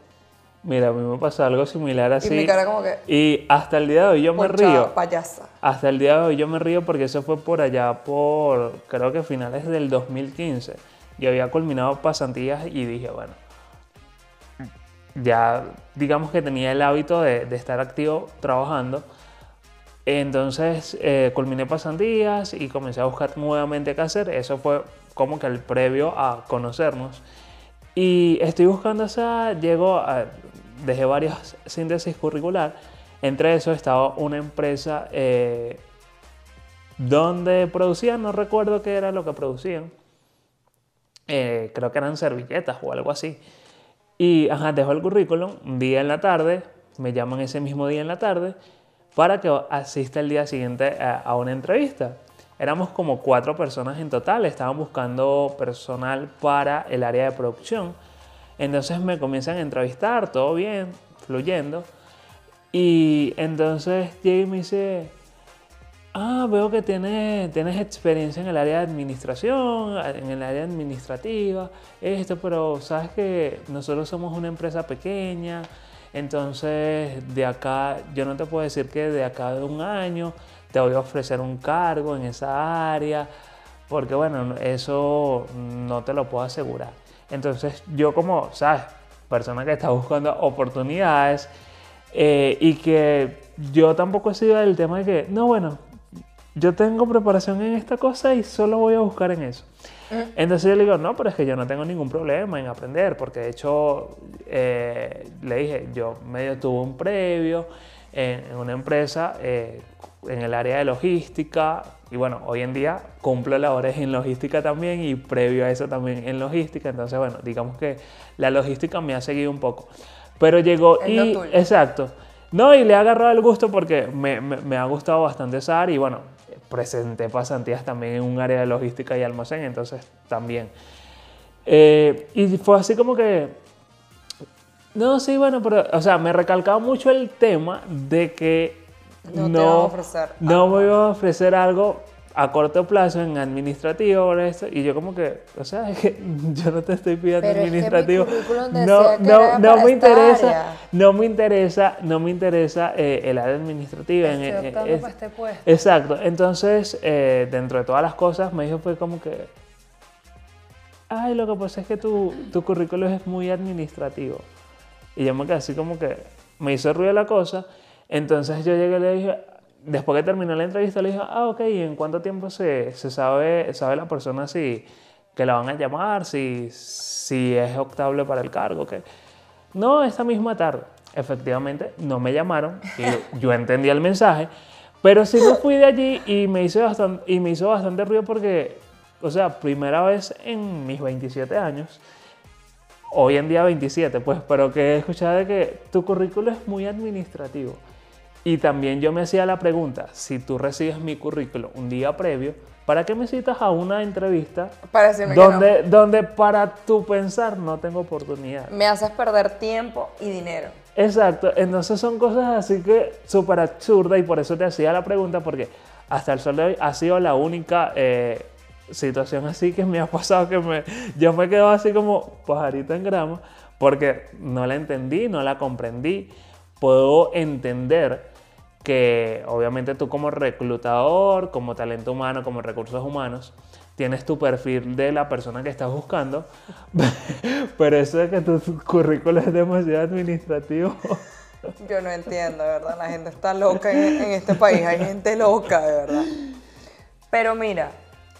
Mira, a mí me pasa algo similar así. Y mi cara como que... Y hasta el día de hoy yo me río. payasa. Hasta el día de hoy yo me río porque eso fue por allá por, creo que finales del 2015. Yo había culminado pasantías y dije, bueno, ya digamos que tenía el hábito de, de estar activo trabajando. Entonces eh, culminé pasantías y comencé a buscar nuevamente qué hacer. Eso fue como que el previo a conocernos. Y estoy buscando esa, llego a, dejé varias síntesis curricular. Entre eso estaba una empresa eh, donde producían, no recuerdo qué era lo que producían. Eh, creo que eran servilletas o algo así. Y ajá, el currículum, día en la tarde, me llaman ese mismo día en la tarde para que asista el día siguiente a, a una entrevista. Éramos como cuatro personas en total, estaban buscando personal para el área de producción. Entonces me comienzan a entrevistar, todo bien, fluyendo. Y entonces llega me dice, ah, veo que tienes, tienes experiencia en el área de administración, en el área administrativa, esto, pero sabes que nosotros somos una empresa pequeña, entonces de acá, yo no te puedo decir que de acá de un año te voy a ofrecer un cargo en esa área, porque bueno, eso no te lo puedo asegurar. Entonces yo como, ¿sabes? Persona que está buscando oportunidades eh, y que yo tampoco he sido del tema de que, no, bueno, yo tengo preparación en esta cosa y solo voy a buscar en eso. Entonces yo le digo, no, pero es que yo no tengo ningún problema en aprender, porque de hecho eh, le dije, yo medio tuve un previo en, una empresa eh, en el área de logística, y bueno, hoy en día cumplo labores en logística también y previo a eso también en logística, entonces bueno, digamos que la logística me ha seguido un poco. Pero llegó y... Exacto. No, y le ha agarrado el gusto porque me, me, me ha gustado bastante esa área y bueno, presenté pasantías también en un área de logística y almacén, entonces también. Eh, y fue así como que, no, sí, bueno, pero, o sea, me recalcaba mucho el tema de que no, no, no me iba a ofrecer algo a corto plazo en administrativo esto, y yo como que, o sea, yo no te estoy pidiendo administrativo. no, no, no me interesa, no me interesa, no me interesa eh, el área administrativa. en, eh, este puesto. Exacto. Entonces, eh, dentro de todas las cosas, me dijo fue como que, ay, lo que pasa es que tu, tu currículo es muy administrativo. Y yo me quedé así como que me hizo ruido la cosa. Entonces yo llegué y le dije, después que terminó la entrevista, le dije, ah, ok, ¿y en cuánto tiempo se, se sabe, sabe la persona si que la van a llamar, si, si es optable para el cargo? que No, esta misma tarde. Efectivamente, no me llamaron, y yo entendí el mensaje, pero sí me fui de allí y me, hizo bastante, y me hizo bastante ruido porque, o sea, primera vez en mis 27 años, hoy en día 27, pues, pero que he escuchado de que tu currículo es muy administrativo. Y también yo me hacía la pregunta, si tú recibes mi currículo un día previo, ¿para qué me citas a una entrevista donde, donde para tu pensar no tengo oportunidad? Me haces perder tiempo y dinero. Exacto, entonces son cosas así que súper absurdas y por eso te hacía la pregunta porque hasta el sol de hoy ha sido la única eh, situación así que me ha pasado que me, yo me quedo así como pajarito en grama porque no la entendí, no la comprendí. Puedo entender que obviamente tú como reclutador, como talento humano, como recursos humanos, tienes tu perfil de la persona que estás buscando, pero eso de que tu currículo es demasiado administrativo. Yo no entiendo, verdad, la gente está loca en, este país, hay gente loca, de verdad. Pero mira,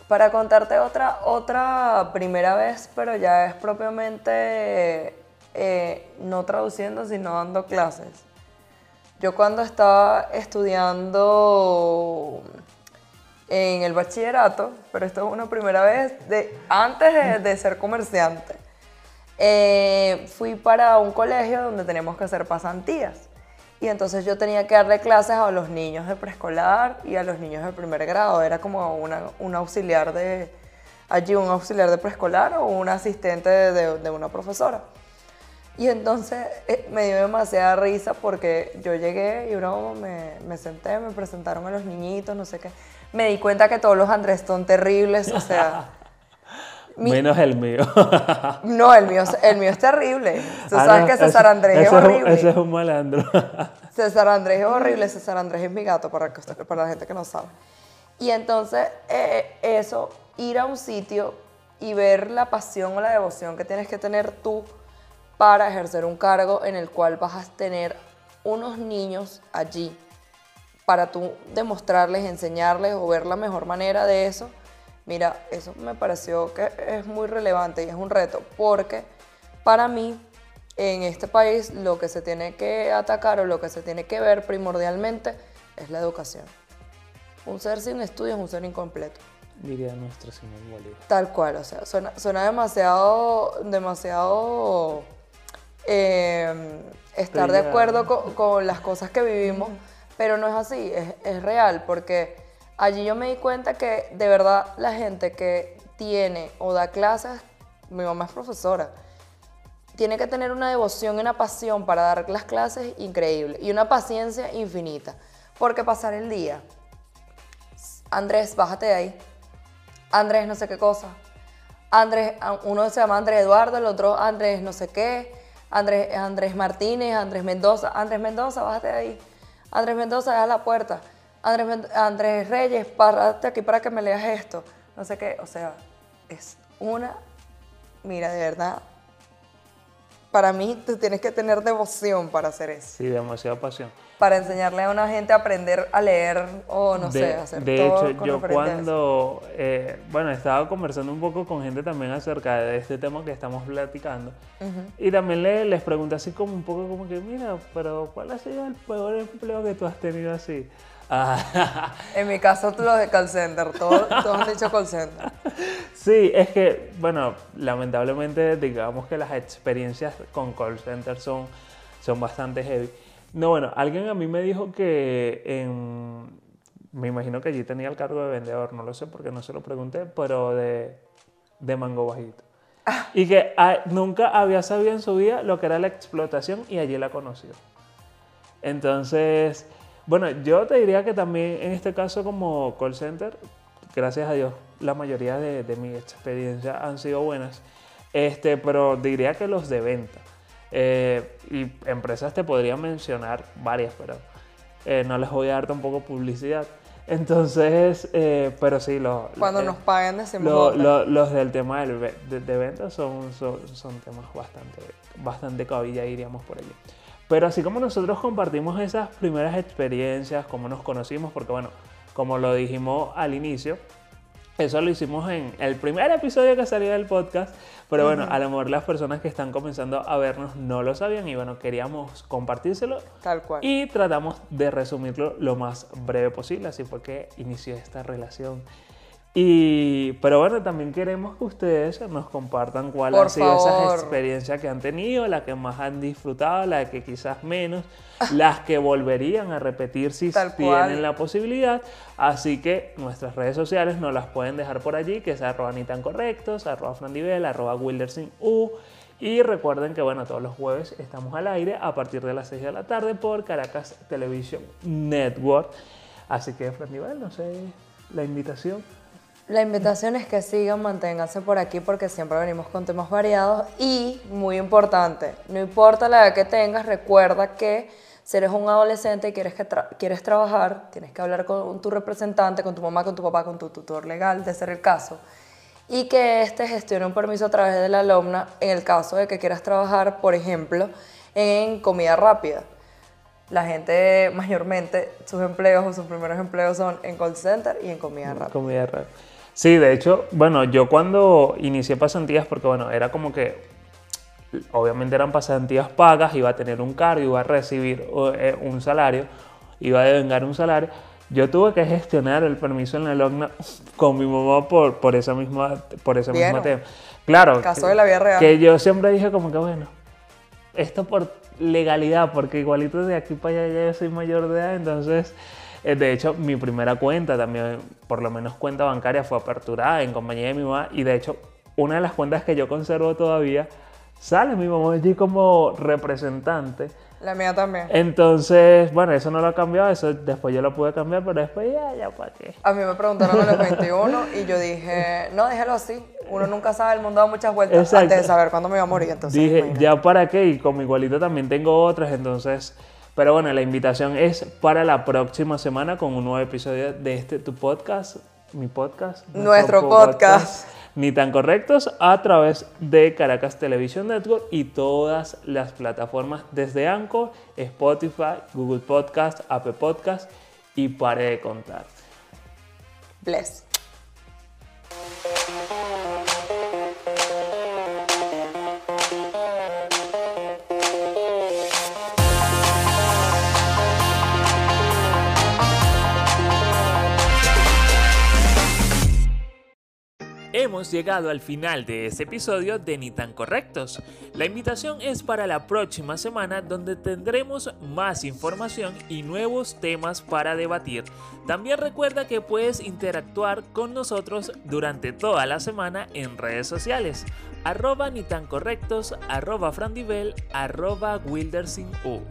para contarte otra, otra primera vez, pero ya es propiamente eh, no traduciendo, sino dando clases. Yo cuando estaba estudiando en el bachillerato, pero esto es una primera vez, de, antes de, ser comerciante, eh, fui para un colegio donde teníamos que hacer pasantías. Y entonces yo tenía que darle clases a los niños de preescolar y a los niños de primer grado. Era como una, un auxiliar de, allí un auxiliar de preescolar o un asistente de, de una profesora. Y entonces eh, me dio demasiada risa porque yo llegué y uno me, me, senté, me presentaron a los niñitos, no sé qué. Me di cuenta que todos los Andrés son terribles, o sea... Menos el mío. no, el mío, el mío es terrible. Tú ah, sabes que César Andrés es horrible. ese es un malandro. César Andrés es horrible. César Andrés es mi gato, para, para la gente que no sabe. Y entonces, eh, eso, ir a un sitio y ver la pasión o la devoción que tienes que tener tú para ejercer un cargo en el cual vas a tener unos niños allí para tú demostrarles, enseñarles o ver la mejor manera de eso. Mira, eso me pareció que es muy relevante y es un reto porque para mí en este país lo que se tiene que atacar o lo que se tiene que ver primordialmente es la educación. Un ser sin estudios es un ser incompleto. Diría nuestro señor Bolívar. Tal cual, o sea, suena, suena demasiado, demasiado Em, estar de acuerdo con, las cosas que vivimos, pero no es así, es, real, porque allí yo me di cuenta que de verdad la gente que tiene o da clases, mi mamá es profesora, tiene que tener una devoción y una pasión para dar las clases increíble y una paciencia infinita, porque pasar el día, Andrés, bájate de ahí, Andrés no sé qué cosa, Andrés, uno se llama Andrés Eduardo, el otro Andrés no sé qué, Andrés, Andrés Martínez, Andrés Mendoza. Andrés Mendoza, bájate de ahí. Andrés Mendoza, deja la puerta. Andrés, Andrés Reyes, párate aquí para que me leas esto. No sé qué, o sea, es una mira, de verdad, para mí tú tienes que tener devoción para hacer eso. Sí, demasiada pasión. Para enseñarle a una gente a aprender a leer o no de, sé, hacer de todo hecho, con yo cuando, eh, bueno, estaba conversando un poco con gente también acerca de este tema que estamos platicando. Y también le- les pregunté así como un poco como que, mira, pero ¿cuál ha sido el peor empleo que tú has tenido así? Ah, En mi caso, tú los de call center, todos, todos han dicho call center. sí, es que, bueno, lamentablemente digamos que las experiencias con call center son, son bastante heavy. No, bueno, alguien a mí me dijo que en, me imagino que allí tenía el cargo de vendedor, no lo sé porque no se lo pregunté, pero de, de mango bajito. Y que ah, nunca había sabido en su vida lo que era la explotación y allí la conoció. Entonces, bueno, yo te diría que también en este caso como call center, gracias a Dios, la mayoría de, de mis experiencias han sido buenas, este, pero diría que los de venta. Eh, y empresas te podría mencionar varias, pero eh, no les voy a dar tampoco publicidad. Entonces, eh, pero sí, los, Cuando eh, nos paguen decimos lo- dónde. lo- los del tema del de, de ventas son, son, son temas bastante, bastante cabilla, diríamos por allí. Pero así como nosotros compartimos esas primeras experiencias, cómo nos conocimos, porque bueno, como lo dijimos al inicio, eso lo hicimos en el primer episodio que salió del podcast, pero bueno, a lo mejor las personas que están comenzando a vernos no lo sabían y bueno, queríamos compartírselo Tal cual. y tratamos de resumirlo lo más breve posible, así fue que inició esta relación. Y, pero bueno, también queremos que ustedes nos compartan cuál Por han sido esas experiencias que han tenido, la que más han disfrutado, la que quizás menos, las que volverían a repetir si Tal tienen cual. la posibilidad. Así que nuestras redes sociales nos las pueden dejar por allí, que es arroba ni tan correctos, arroba frandivel, arroba wildersin u. Y recuerden que bueno, todos los jueves estamos al aire a partir de las 6 de la tarde por Caracas Television Network. Así que Frandivel, no sé, la invitación. La invitación es que sigan, manténganse por aquí porque siempre venimos con temas variados y, muy importante, no importa la edad que tengas, recuerda que si eres un adolescente y quieres, que tra- quieres trabajar, tienes que hablar con tu representante, con tu mamá, con tu papá, con tu tutor legal, de ser el caso, y que éste gestione un permiso a través de la alumna en el caso de que quieras trabajar, por ejemplo, en comida rápida. La gente mayormente, sus empleos o sus primeros empleos son en call center y en comida rápida. Comida rápida. Sí, de hecho, bueno, yo cuando inicié pasantías, porque bueno, era como que, obviamente eran pasantías pagas, iba a tener un cargo, iba a recibir eh, un salario, iba a devengar un salario. Yo tuve que gestionar el permiso en la LOGNA con mi mamá por, por esa misma, por ese mismo tema. Claro. Caso que- de la vida real. Que yo siempre dije como que bueno, esto por legalidad, porque igualito de aquí para allá ya yo soy mayor de edad, entonces, de hecho, mi primera cuenta también, por lo menos cuenta bancaria, fue aperturada en compañía de mi mamá, y de hecho, una de las cuentas que yo conservo todavía, sale mi mamá allí como representante. La mía también. Entonces, bueno, eso no lo ha cambiado, eso después yo lo pude cambiar, pero después ya, ya para qué. A mí me preguntaron a los 21 y yo dije, no, déjalo así. Uno nunca sabe, el mundo da muchas vueltas Exacto. antes de saber cuándo me iba a morir. Entonces, Dije, imagínate. ya para qué, y como igualito también tengo otras, entonces... Pero bueno, la invitación es para la próxima semana con un nuevo episodio de este tu podcast, mi podcast. Nuestro podcast. Ni tan correctos a través de Caracas Television Network y todas las plataformas desde Anchor, Spotify, Google Podcast, Apple Podcast y pare de contar. Bless. Hemos llegado al final de este episodio de Ni tan correctos. La invitación es para la próxima semana donde tendremos más información y nuevos temas para debatir. También recuerda que puedes interactuar con nosotros durante toda la semana en redes sociales. Arroba ni arroba frandivel, arroba wildersin u.